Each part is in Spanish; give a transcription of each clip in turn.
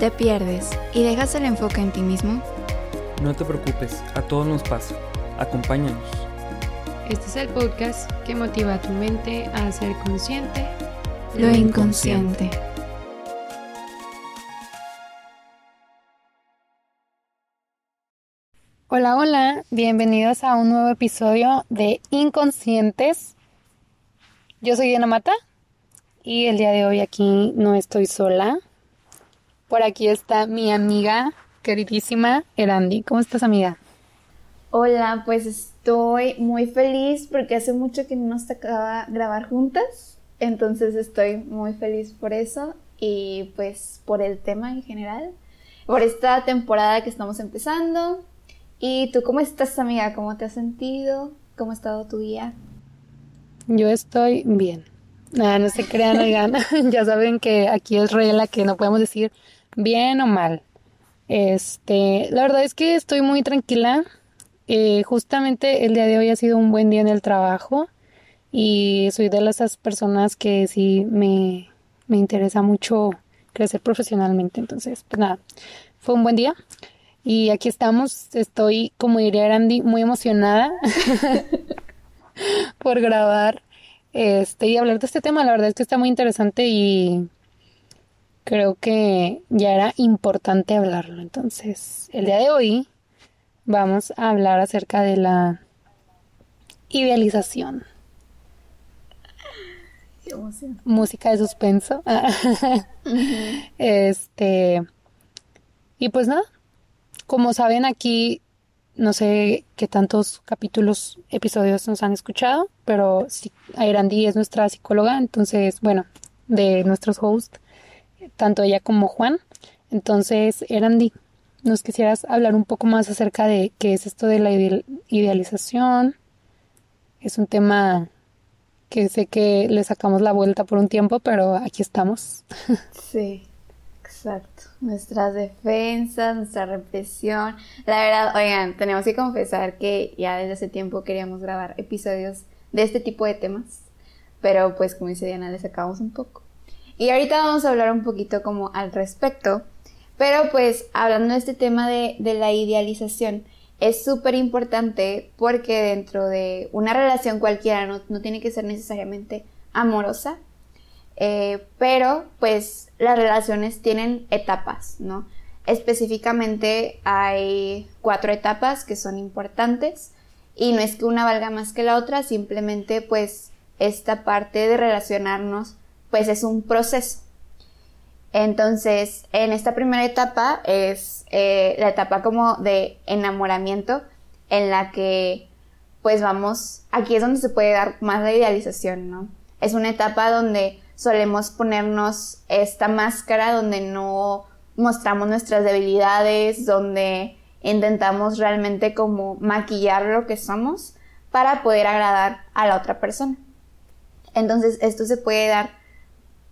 ¿Te pierdes y dejas el enfoque en ti mismo? No te preocupes, a todos nos pasa. Acompáñanos. Este es el podcast que motiva a tu mente a ser consciente Lo inconsciente. Hola, hola, bienvenidos a un nuevo episodio de Inconscientes. Yo soy Diana Mata y el día de hoy aquí no estoy sola. Por aquí está mi amiga queridísima Erandi. ¿Cómo estás, amiga? Hola, pues estoy muy feliz porque hace mucho que no nos tocaba grabar juntas. Entonces estoy muy feliz por eso y pues por el tema en general, por esta temporada que estamos empezando. ¿Y tú cómo estás, amiga? ¿Cómo te has sentido? ¿Cómo ha estado tu día? Yo estoy bien. Nada, no se crean, oigan. ya saben que aquí es regla que no podemos decir bien o mal. Este, la verdad es que estoy muy tranquila. Eh, justamente el día de hoy ha sido un buen día en el trabajo y soy de esas personas que sí me, me interesa mucho crecer profesionalmente. Entonces, pues nada, fue un buen día. Y aquí estamos, estoy, como diría Randy, muy emocionada por grabar este y hablar de este tema. La verdad es que está muy interesante y creo que ya era importante hablarlo. Entonces, el día de hoy vamos a hablar acerca de la idealización. Qué. Música de suspenso. Este. Y pues nada. Como saben, aquí no sé qué tantos capítulos, episodios nos han escuchado, pero sí, Ayrandi es nuestra psicóloga, entonces, bueno, de nuestros hosts, tanto ella como Juan. Entonces, Erandi, ¿nos quisieras hablar un poco más acerca de qué es esto de la ide- idealización? Es un tema que sé que le sacamos la vuelta por un tiempo, pero aquí estamos. Sí, exacto. Nuestras defensas, nuestra represión. La verdad, oigan, tenemos que confesar que ya desde hace tiempo queríamos grabar episodios de este tipo de temas. Pero pues como dice Diana, le sacamos un poco. Y ahorita vamos a hablar un poquito como al respecto. Pero pues hablando de este tema de, de la idealización, es súper importante porque dentro de una relación cualquiera no, no tiene que ser necesariamente amorosa, eh, pero pues las relaciones tienen etapas, ¿no? Específicamente hay cuatro etapas que son importantes y no es que una valga más que la otra, simplemente pues esta parte de relacionarnos pues es un proceso. Entonces, en esta primera etapa es eh, la etapa como de enamoramiento en la que pues vamos, aquí es donde se puede dar más la idealización, ¿no? Es una etapa donde solemos ponernos esta máscara donde no mostramos nuestras debilidades, donde intentamos realmente como maquillar lo que somos para poder agradar a la otra persona. Entonces esto se puede dar,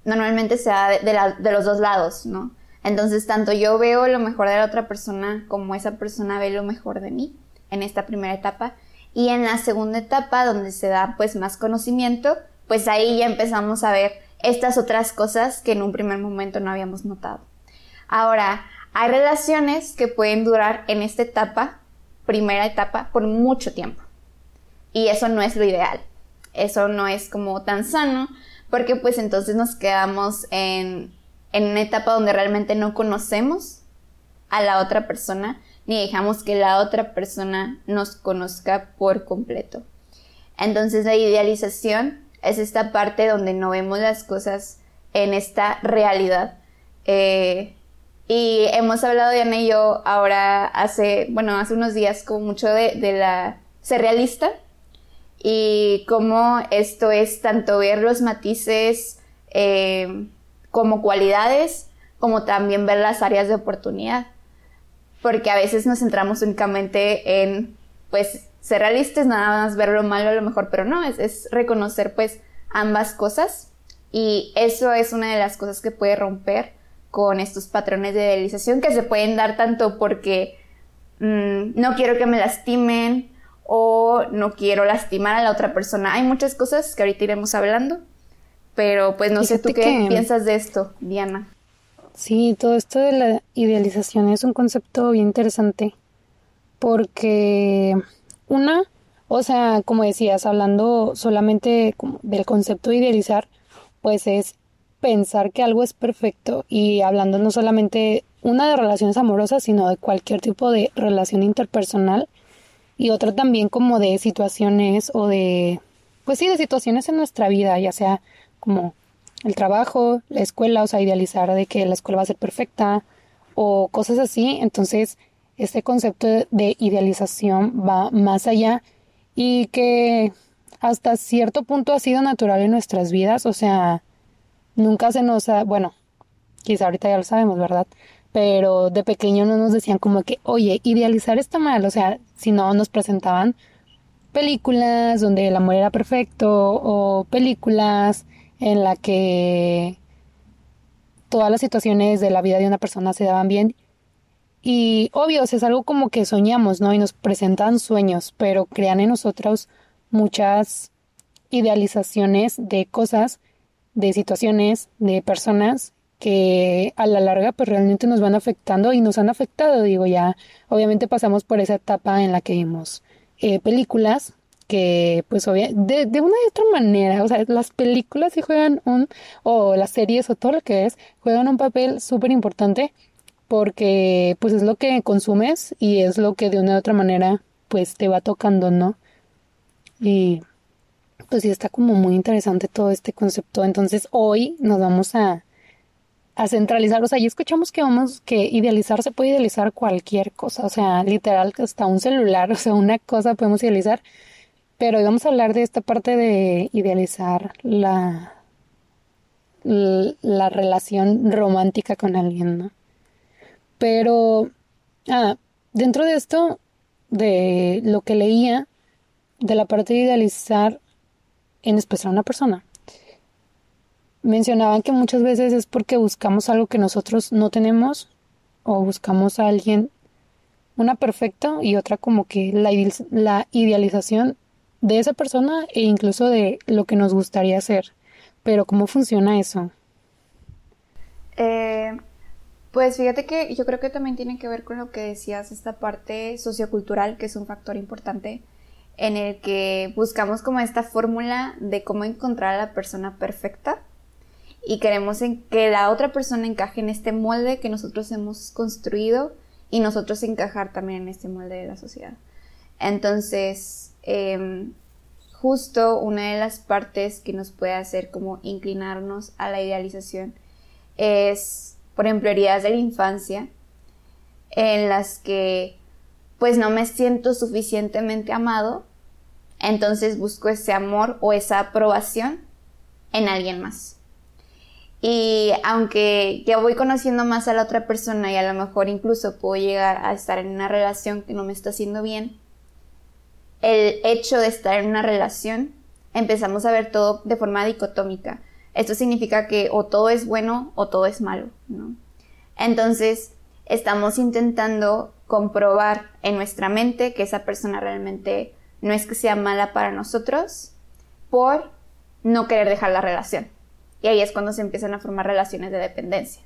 normalmente se da de, los dos lados, ¿no? Entonces tanto yo veo lo mejor de la otra persona como esa persona ve lo mejor de mí en esta primera etapa. Y en la segunda etapa, donde se da pues más conocimiento, pues ahí ya empezamos a ver estas otras cosas que en un primer momento no habíamos notado. Ahora, hay relaciones que pueden durar en esta etapa, primera etapa, por mucho tiempo. Y eso no es lo ideal. Eso no es como tan sano, porque pues entonces nos quedamos en, en una etapa donde realmente no conocemos a la otra persona, ni dejamos que la otra persona nos conozca por completo. Entonces la idealización es esta parte donde no vemos las cosas en esta realidad. Eh, y hemos hablado, Diana y yo, ahora hace, bueno, hace unos días como mucho de, de la ser realista y cómo esto es tanto ver los matices eh, como cualidades, como también ver las áreas de oportunidad. Porque a veces nos centramos únicamente en, pues, ser realistas, nada más ver lo malo, lo mejor, pero no, es, es reconocer, pues, ambas cosas. Y eso es una de las cosas que puede romper con estos patrones de idealización que se pueden dar tanto porque mm, no quiero que me lastimen o no quiero lastimar a la otra persona. Hay muchas cosas que ahorita iremos hablando, pero pues no sé tú qué que- piensas de esto, Diana. Sí, todo esto de la idealización es un concepto bien interesante porque una, o sea, como decías, hablando solamente del concepto de idealizar, pues es pensar que algo es perfecto y hablando no solamente una de relaciones amorosas, sino de cualquier tipo de relación interpersonal y otra también como de situaciones o de, pues sí, de situaciones en nuestra vida, ya sea como el trabajo, la escuela, o sea, idealizar de que la escuela va a ser perfecta o cosas así. Entonces, este concepto de idealización va más allá y que hasta cierto punto ha sido natural en nuestras vidas, o sea, nunca se nos ha, bueno, quizá ahorita ya lo sabemos, ¿verdad? Pero de pequeño no nos decían como que, oye, idealizar está mal, o sea, si no nos presentaban películas donde el amor era perfecto o películas en la que todas las situaciones de la vida de una persona se daban bien. Y obvio, es algo como que soñamos, ¿no? Y nos presentan sueños, pero crean en nosotros muchas idealizaciones de cosas, de situaciones, de personas que a la larga pues realmente nos van afectando y nos han afectado, digo ya, obviamente pasamos por esa etapa en la que vimos eh, películas que pues obvia, de, de una y otra manera, o sea, las películas sí juegan un, o las series o todo lo que es, juegan un papel súper importante porque pues es lo que consumes y es lo que de una u otra manera pues te va tocando, ¿no? Y pues sí está como muy interesante todo este concepto. Entonces hoy nos vamos a, a centralizar, o sea, ya escuchamos que vamos, que idealizar se puede idealizar cualquier cosa, o sea, literal hasta un celular, o sea, una cosa podemos idealizar, pero hoy vamos a hablar de esta parte de idealizar la, la relación romántica con alguien, ¿no? Pero, ah, dentro de esto, de lo que leía, de la parte de idealizar en especial a una persona, mencionaban que muchas veces es porque buscamos algo que nosotros no tenemos o buscamos a alguien, una perfecta y otra como que la, idealización de esa persona e incluso de lo que nos gustaría hacer. Pero ¿cómo funciona eso? Eh, pues fíjate que yo creo que también tiene que ver con lo que decías, esta parte sociocultural, que es un factor importante, en el que buscamos como esta fórmula de cómo encontrar a la persona perfecta y queremos en que la otra persona encaje en este molde que nosotros hemos construido y nosotros encajar también en este molde de la sociedad. Entonces, Em, justo una de las partes que nos puede hacer como inclinarnos a la idealización es, por ejemplo, heridas de la infancia en las que pues no me siento suficientemente amado, entonces busco ese amor o esa aprobación en alguien más. Y aunque ya voy conociendo más a la otra persona y a lo mejor incluso puedo llegar a estar en una relación que no me está haciendo bien, el hecho de estar en una relación, empezamos a ver todo de forma dicotómica. Esto significa que o todo es bueno o todo es malo, ¿no? Entonces, estamos intentando comprobar en nuestra mente que esa persona realmente no es que sea mala para nosotros por no querer dejar la relación. Y ahí es cuando se empiezan a formar relaciones de dependencia.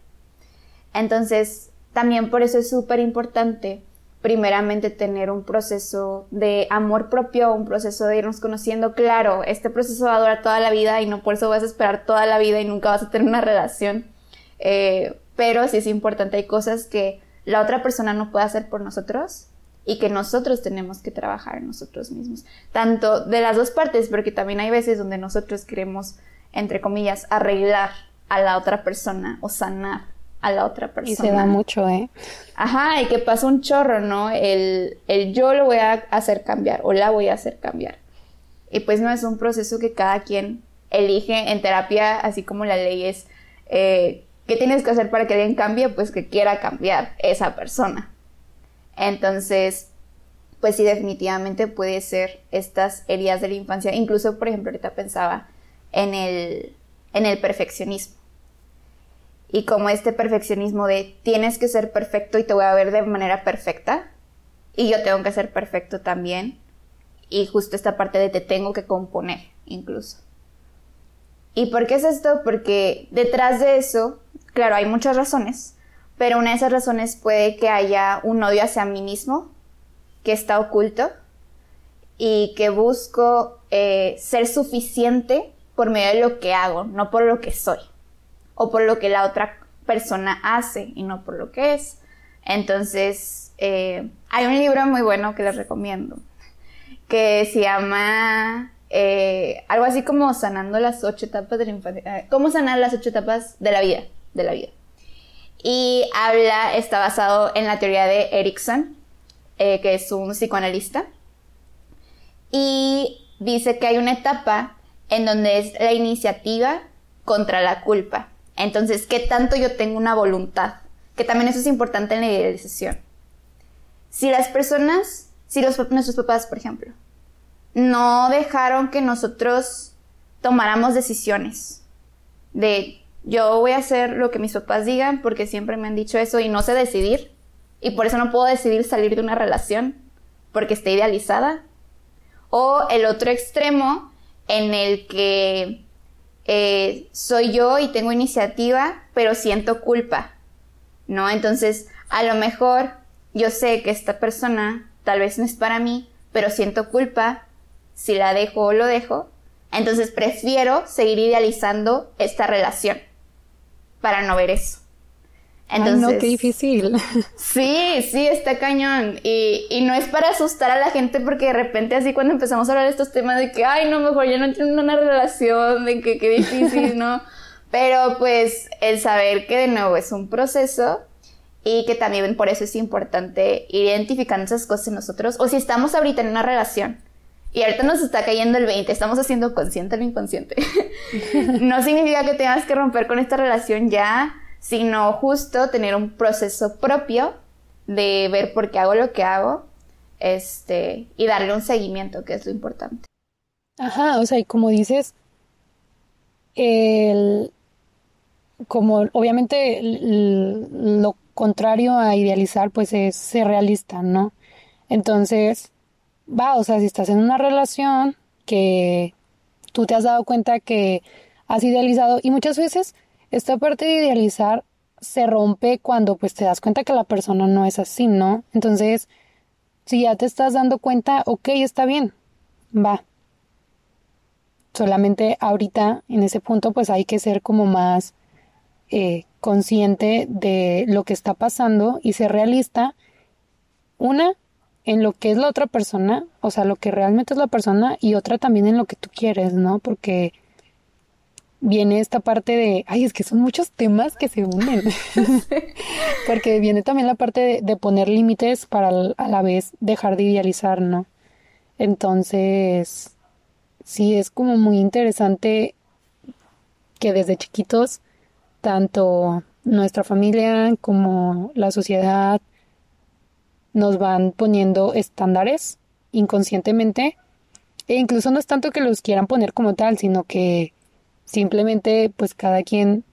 Entonces, también por eso es súper importante primeramente tener un proceso de amor propio, un proceso de irnos conociendo. Claro, este proceso va a durar toda la vida y no por eso vas a esperar toda la vida y nunca vas a tener una relación. Eh, pero sí es importante, hay cosas que la otra persona no puede hacer por nosotros y que nosotros tenemos que trabajar nosotros mismos. Tanto de las dos partes, porque también hay veces donde nosotros queremos, entre comillas, arreglar a la otra persona o sanar a la otra persona. Y se da mucho, ¿eh? Ajá, y que pasa un chorro, ¿no? El, el yo lo voy a hacer cambiar o la voy a hacer cambiar. Y pues no es un proceso que cada quien elige en terapia, así como la ley es, eh, ¿qué tienes que hacer para que alguien cambie? Pues que quiera cambiar esa persona. Entonces, pues sí, definitivamente puede ser estas heridas de la infancia. Incluso, por ejemplo, ahorita pensaba en el, en el perfeccionismo y como este perfeccionismo de tienes que ser perfecto y te voy a ver de manera perfecta y yo tengo que ser perfecto también y justo esta parte de te tengo que componer incluso. ¿Y por qué es esto? Porque detrás de eso, claro, hay muchas razones, pero una de esas razones puede que haya un odio hacia mí mismo que está oculto y que busco eh, ser suficiente por medio de lo que hago, no por lo que soy, o por lo que la otra persona hace y no por lo que es. Entonces, eh, hay un libro muy bueno que les recomiendo, que se llama eh, algo así como sanando las ocho etapas de la infancia, cómo sanar las ocho etapas de la vida, de la vida. Y habla, está basado en la teoría de Erickson, que es un psicoanalista, y dice que hay una etapa en donde es la iniciativa contra la culpa. Entonces, ¿qué tanto yo tengo una voluntad? Que también eso es importante en la idealización. Si las personas, si los, nuestros papás, por ejemplo, no dejaron que nosotros tomáramos decisiones de yo voy a hacer lo que mis papás digan porque siempre me han dicho eso y no sé decidir y por eso no puedo decidir salir de una relación porque está idealizada o el otro extremo en el que eh, soy yo y tengo iniciativa, pero siento culpa, ¿no? Entonces, a lo mejor yo sé que esta persona tal vez no es para mí, pero siento culpa si la dejo o lo dejo, entonces prefiero seguir idealizando esta relación para no ver eso. Entonces, no, qué difícil. Sí, sí, está cañón. Y, y, no es para asustar a la gente porque de repente así cuando empezamos a hablar de estos temas de que, ay, no, mejor ya no tienen una relación, de que qué difícil, ¿no? Pero pues el saber que de nuevo es un proceso y que también por eso es importante ir identificando esas cosas en nosotros. O si estamos ahorita en una relación y ahorita nos está cayendo el 20, estamos haciendo consciente lo inconsciente. no significa que tengas que romper con esta relación ya sino justo tener un proceso propio de ver por qué hago lo que hago este, y darle un seguimiento, que es lo importante. Ajá, o sea, y como dices, el, como obviamente lo contrario a idealizar, pues es ser realista, ¿no? Entonces, va, o sea, si estás en una relación que tú te has dado cuenta que has idealizado y muchas veces esta parte de idealizar se rompe cuando pues te das cuenta que la persona no es así, ¿no? Entonces, si ya te estás dando cuenta, ok, está bien, va. Solamente ahorita, en ese punto, pues hay que ser como más eh, consciente de lo que está pasando y ser realista. Una, en lo que es la otra persona, o sea, lo que realmente es la persona, y otra también en lo que tú quieres, ¿no? Porque viene esta parte de, ay, es que son muchos temas que se unen, porque viene también la parte de, poner límites para a la vez dejar de idealizar, ¿no? Entonces, sí, es como muy interesante que desde chiquitos, tanto nuestra familia como la sociedad nos van poniendo estándares inconscientemente, e incluso no es tanto que los quieran poner como tal, sino que Simplemente pues cada quien,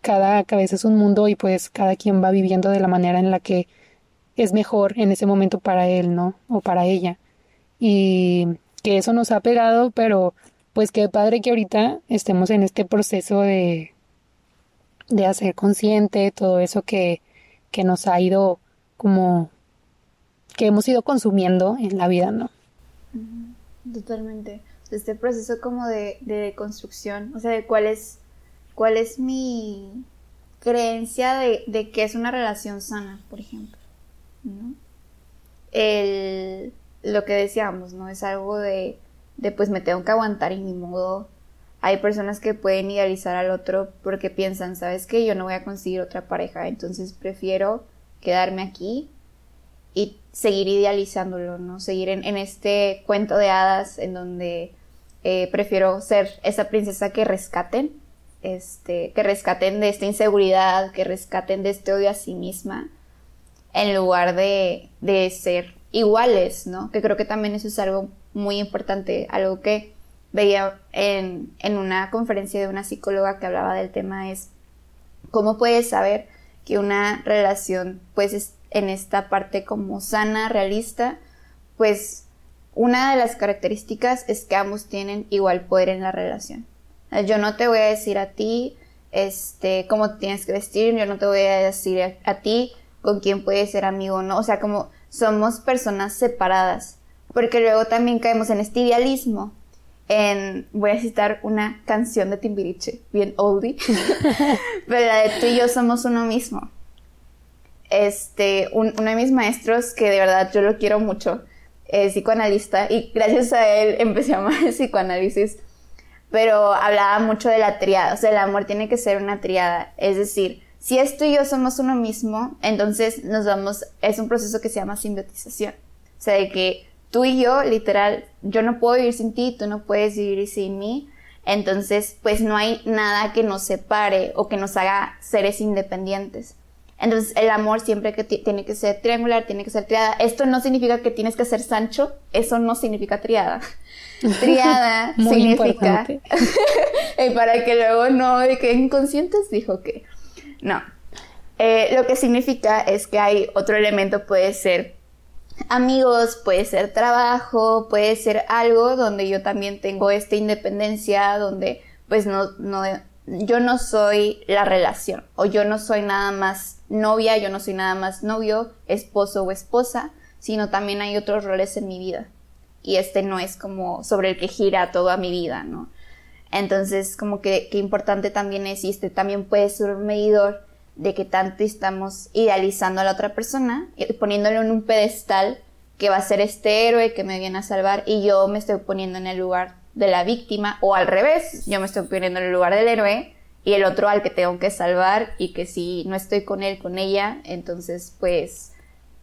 cada cabeza es un mundo y pues cada quien va viviendo de la manera en la que es mejor en ese momento para él, ¿no? O para ella. Y que eso nos ha pegado, pero pues qué padre que ahorita estemos en este proceso de, de hacer consciente todo eso que, que nos ha ido como que hemos ido consumiendo en la vida, ¿no? Totalmente este proceso como de, de construcción, o sea, de cuál es, cuál es mi creencia de, de que es una relación sana, por ejemplo, ¿no? El, lo que decíamos, ¿no? Es algo de, de pues me tengo que aguantar y ni modo. Hay personas que pueden idealizar al otro porque piensan, ¿sabes qué? Yo no voy a conseguir otra pareja, entonces prefiero quedarme aquí y seguir idealizándolo, ¿no? Seguir en, en este cuento de hadas en donde eh, prefiero ser esa princesa que rescaten, este, que rescaten de esta inseguridad, que rescaten de este odio a sí misma, en lugar de, de ser iguales, ¿no? Que creo que también eso es algo muy importante, algo que veía en, en una conferencia de una psicóloga que hablaba del tema es cómo puedes saber que una relación pues es en esta parte como sana, realista, pues una de las características es que ambos tienen igual poder en la relación. Yo no te voy a decir a ti, este, cómo tienes que vestir, yo no te voy a decir a, a ti con quién puedes ser amigo o no. O sea, como somos personas separadas. Porque luego también caemos en este idealismo. En, voy a citar una canción de Timbiriche, bien oldie, pero la de tú y yo somos uno mismo. Este, uno de mis maestros, que de verdad yo lo quiero mucho, es psicoanalista, y gracias a él empecé a amar el psicoanálisis, pero hablaba mucho de la triada, o sea, el amor tiene que ser una triada, es decir, si tú y yo somos uno mismo, entonces nos vamos, es un proceso que se llama simbiotización. O sea, de que tú y yo, literal, yo no puedo vivir sin ti, tú no puedes vivir sin mí. Entonces, pues no hay nada que nos separe o que nos haga seres independientes. Entonces, el amor siempre que tiene que ser triangular, tiene que ser triada. Esto no significa que tienes que ser Sancho, eso no significa triada. Triada significa. y para que luego no de que inconscientes dijo que. No. Eh, lo que significa es que hay otro elemento, puede ser amigos, puede ser trabajo, puede ser algo donde yo también tengo esta independencia, donde pues no, no, yo no soy la relación, o yo no soy nada más novia, yo no soy nada más novio, esposo o esposa, sino también hay otros roles en mi vida. Y este no es como sobre el que gira toda mi vida, ¿no? Entonces, como que, que importante también es, y este también puede ser un medidor de que tanto estamos idealizando a la otra persona, poniéndolo en un pedestal que va a ser este héroe que me viene a salvar y yo me estoy poniendo en el lugar de la víctima o al revés, yo me estoy poniendo en el lugar del héroe y el otro al que tengo que salvar y que si no estoy con él, con ella, entonces pues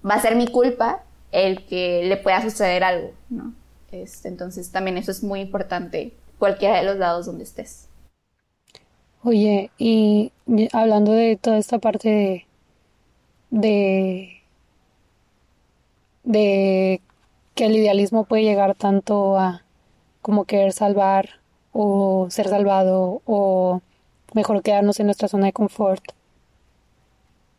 va a ser mi culpa el que le pueda suceder algo, ¿no? Este, entonces también eso es muy importante cualquiera de los lados donde estés. Oye, y hablando de toda esta parte de, de, de que el idealismo puede llegar tanto a como querer salvar o ser salvado o mejor quedarnos en nuestra zona de confort.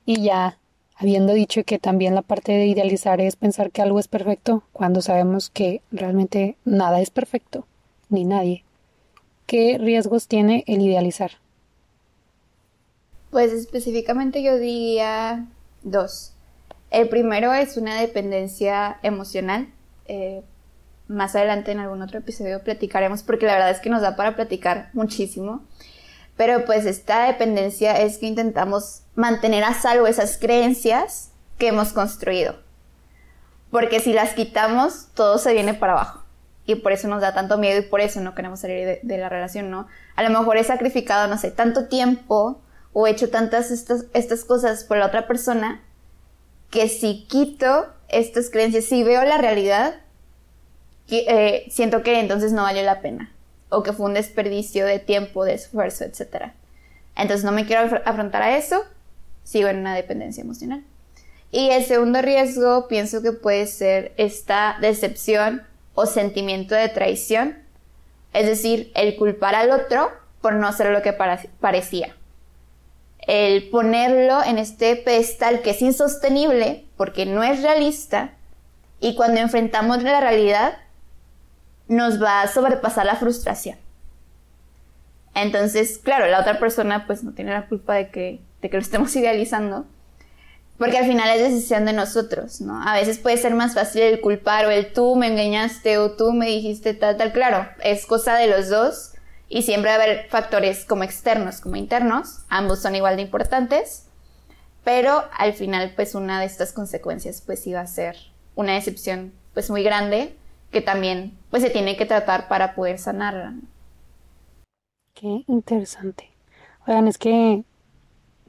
Y ya, habiendo dicho que también la parte de idealizar es pensar que algo es perfecto, cuando sabemos que realmente nada es perfecto, ni nadie. ¿Qué riesgos tiene el idealizar? Pues específicamente yo diría dos. El primero es una dependencia emocional. Eh, más adelante en algún otro episodio platicaremos porque la verdad es que nos da para platicar muchísimo. Pero pues esta dependencia es que intentamos mantener a salvo esas creencias que hemos construido. Porque si las quitamos, todo se viene para abajo y por eso nos da tanto miedo y por eso no queremos salir de, la relación, ¿no? A lo mejor he sacrificado, no sé, tanto tiempo o he hecho tantas estas, estas cosas por la otra persona que si quito estas creencias, si veo la realidad, eh, siento que entonces no valió la pena o que fue un desperdicio de tiempo, de esfuerzo, etc. Entonces no me quiero afrontar a eso, sigo en una dependencia emocional. Y el segundo riesgo pienso que puede ser esta decepción o sentimiento de traición, es decir, el culpar al otro por no ser lo que parecía. El ponerlo en este pedestal que es insostenible porque no es realista y cuando enfrentamos la realidad nos va a sobrepasar la frustración. Entonces, claro, la otra persona pues no tiene la culpa de que, de que lo estemos idealizando, porque al final es decisión de nosotros, ¿no? A veces puede ser más fácil el culpar o el tú me engañaste o tú me dijiste tal, tal. Claro, es cosa de los dos y siempre va a haber factores como externos como internos. Ambos son igual de importantes. Pero al final, pues una de estas consecuencias pues iba a ser una decepción pues muy grande que también pues se tiene que tratar para poder sanarla. Qué interesante. Oigan, es que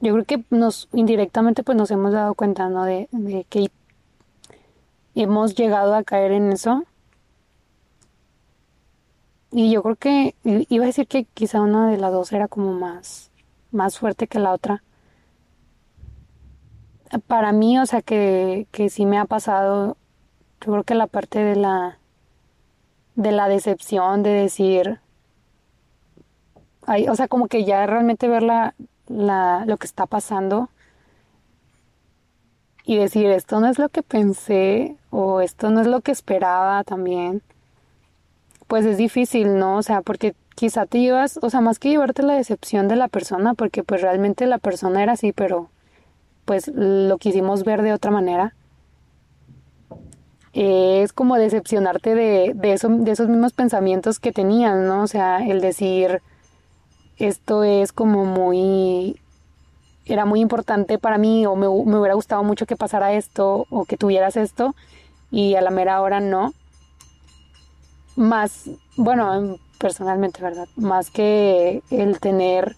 yo creo que nos indirectamente pues nos hemos dado cuenta, ¿no? De, que hemos llegado a caer en eso. Y yo creo que iba a decir que quizá una de las dos era como más, más fuerte que la otra. Para mí, o sea, que, que sí me ha pasado, yo creo que la parte de la, de la decepción, de decir, o sea, como que ya realmente ver la, la, lo que está pasando y decir esto no es lo que pensé o esto no es lo que esperaba también, pues es difícil, ¿no? O sea, porque quizá te llevas, o sea, más que llevarte la decepción de la persona, porque pues realmente la persona era así, pero pues lo quisimos ver de otra manera. Es como decepcionarte de, de, de esos mismos pensamientos que tenías, ¿no? O sea, el decir, esto es como muy, era muy importante para mí o me, me hubiera gustado mucho que pasara esto o que tuvieras esto y a la mera hora no. Más, bueno, personalmente, ¿verdad? Más que el tener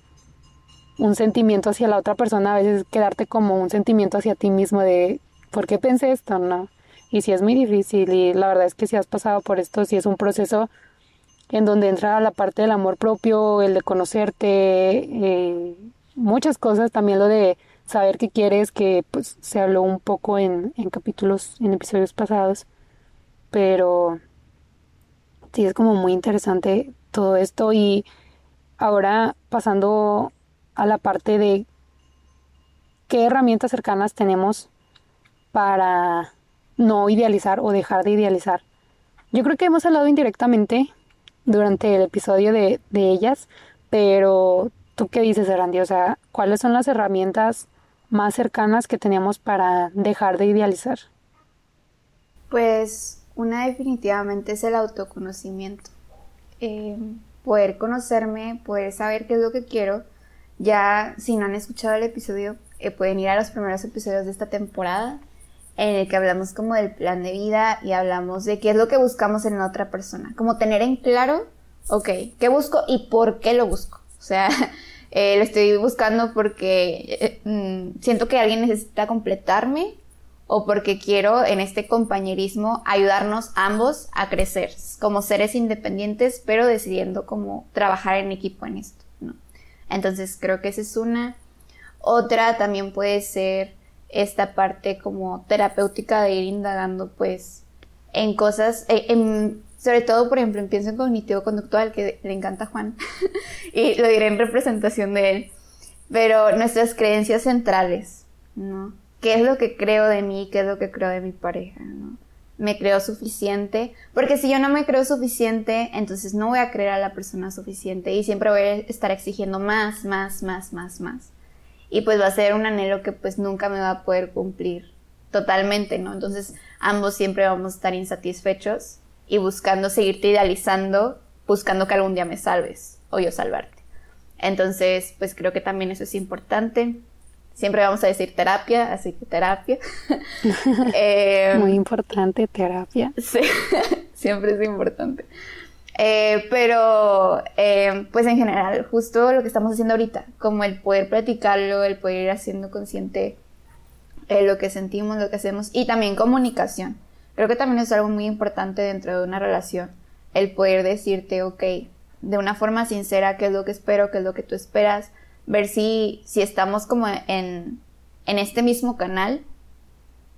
un sentimiento hacia la otra persona, a veces quedarte como un sentimiento hacia ti mismo de, ¿por qué pensé esto? ¿No? Y si es muy difícil y la verdad es que si has pasado por esto, si es un proceso en donde entra la parte del amor propio, el de conocerte, eh, muchas cosas, también lo de saber qué quieres, que pues se habló un poco en, en capítulos, en episodios pasados, pero sí es como muy interesante todo esto y ahora pasando a la parte de qué herramientas cercanas tenemos para no idealizar o dejar de idealizar. Yo creo que hemos hablado indirectamente durante el episodio de, de ellas, pero ¿tú qué dices, Erandi? O sea, ¿cuáles son las herramientas más cercanas que tenemos para dejar de idealizar? Pues una definitivamente es el autoconocimiento. Eh, poder conocerme, poder saber qué es lo que quiero. Ya, si no han escuchado el episodio, eh, pueden ir a los primeros episodios de esta temporada, en el que hablamos como del plan de vida y hablamos de qué es lo que buscamos en otra persona. Como tener en claro, ok, qué busco y por qué lo busco. O sea, eh, lo estoy buscando porque mm, siento que alguien necesita completarme o porque quiero en este compañerismo ayudarnos ambos a crecer como seres independientes, pero decidiendo cómo trabajar en equipo en esto, ¿no? Entonces creo que esa es una. Otra también puede ser esta parte como terapéutica de ir indagando pues en cosas, eh, sobre todo por ejemplo pienso en cognitivo conductual que le encanta a Juan y lo diré en representación de él, pero nuestras creencias centrales, ¿no? qué es lo que creo de mí, qué es lo que creo de mi pareja, ¿no? Me creo suficiente, porque si yo no me creo suficiente, entonces no voy a creer a la persona suficiente y siempre voy a estar exigiendo más, más, más, más, más. Y pues va a ser un anhelo que pues nunca me va a poder cumplir totalmente, ¿no? Entonces ambos siempre vamos a estar insatisfechos y buscando seguirte idealizando, buscando que algún día me salves o yo salvarte. Entonces, pues creo que también eso es importante. Siempre vamos a decir terapia, así que terapia. Eh, Muy importante, terapia. Sí, siempre es importante. Eh, pero, eh, pues en general, justo lo que estamos haciendo ahorita, como el poder platicarlo, el poder ir haciendo consciente lo que sentimos, lo que hacemos, y también comunicación. Creo que también es algo muy importante dentro de una relación, el poder decirte, ok, de una forma sincera, qué es lo que espero, qué es lo que tú esperas, ver si, si estamos como en, en este mismo canal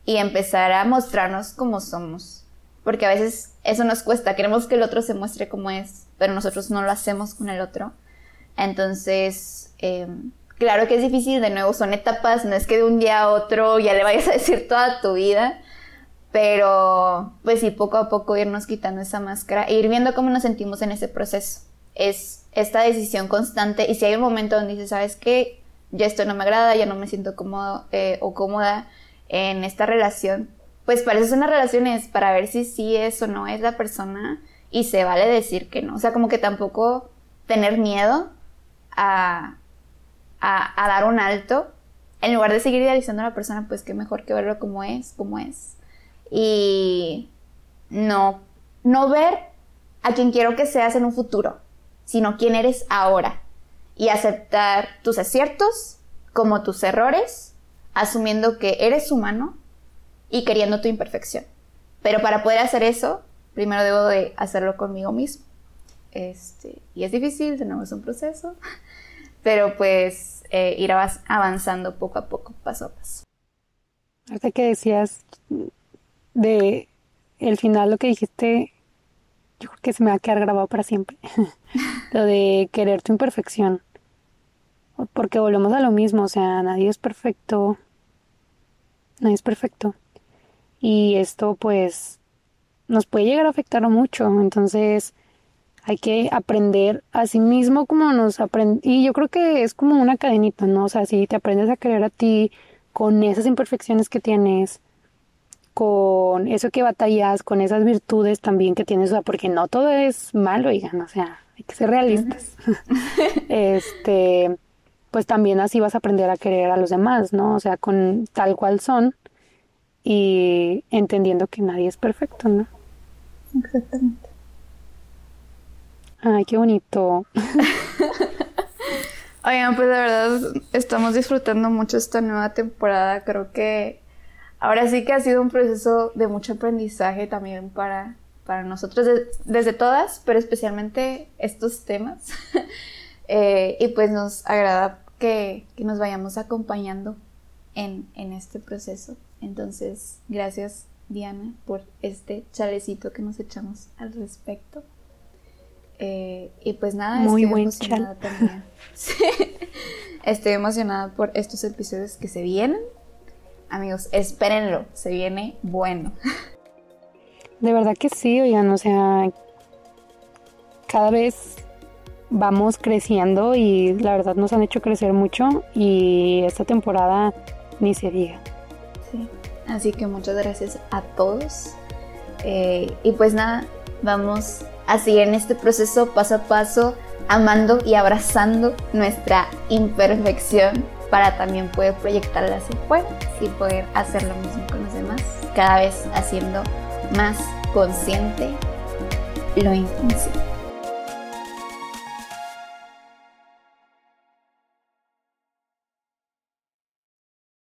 y empezar a mostrarnos como somos. Porque a veces eso nos cuesta, queremos que el otro se muestre como es, pero nosotros no lo hacemos con el otro. Entonces, em, claro que es difícil, de nuevo, son etapas, no es que de un día a otro ya le vayas a decir toda tu vida, pero pues sí, poco a poco irnos quitando esa máscara e ir viendo cómo nos sentimos en ese proceso. Es esta decisión constante y si hay un momento donde dices, ¿sabes qué? Ya esto no me agrada, ya no me siento cómodo eh, o cómoda en esta relación, pues para eso una relación es para ver si sí es o no es la persona y se vale decir que no. O sea, como que tampoco tener miedo a, a, a dar un alto. En lugar de seguir idealizando a la persona, pues qué mejor que verlo como es, como es. Y no, no ver a quien quiero que seas en un futuro sino quién eres ahora. Y aceptar tus aciertos como tus errores, asumiendo que eres humano y queriendo tu imperfección. Pero para poder hacer eso, primero debo de hacerlo conmigo mismo. Este, y es difícil, es un proceso, pero pues eh, ir avanzando poco a poco, paso a paso. Hasta que decías de el final, lo que dijiste yo creo que se me va a quedar grabado para siempre. lo de querer tu imperfección. Porque volvemos a lo mismo, o sea, nadie es perfecto. Nadie es perfecto. Y esto pues nos puede llegar a afectar mucho. Entonces, hay que aprender a sí mismo como nos aprende y yo creo que es como una cadenita, ¿no? O sea, si te aprendes a querer a ti con esas imperfecciones que tienes, con eso que batallas, con esas virtudes también que tienes, o sea, porque no todo es malo, oigan, o sea, hay que ser realistas. este, pues también así vas a aprender a querer a los demás, ¿no? O sea, con tal cual son y entendiendo que nadie es perfecto, ¿no? Exactamente. Ay, qué bonito. Oigan, pues de verdad estamos disfrutando mucho esta nueva temporada. Creo que ahora sí que ha sido un proceso de mucho aprendizaje también para, para nosotros, desde todas, pero especialmente estos temas. Eh, y pues nos agrada que, que nos vayamos acompañando en, en, este proceso. Entonces, gracias Diana por este chalecito que nos echamos al respecto. Eh, y pues nada, Muy estoy emocionada también. Estoy emocionada por estos episodios que se vienen. Amigos, espérenlo, se viene bueno. De verdad que sí, oigan, o sea, cada vez vamos creciendo y la verdad nos han hecho crecer mucho y esta temporada ni se diga. Sí, así que muchas gracias a todos. Eh, y pues nada, vamos así en este proceso paso a paso, amando y abrazando nuestra imperfección para también poder proyectarla hacia afuera y poder hacer lo mismo con los demás, cada vez haciendo más consciente lo inconsciente.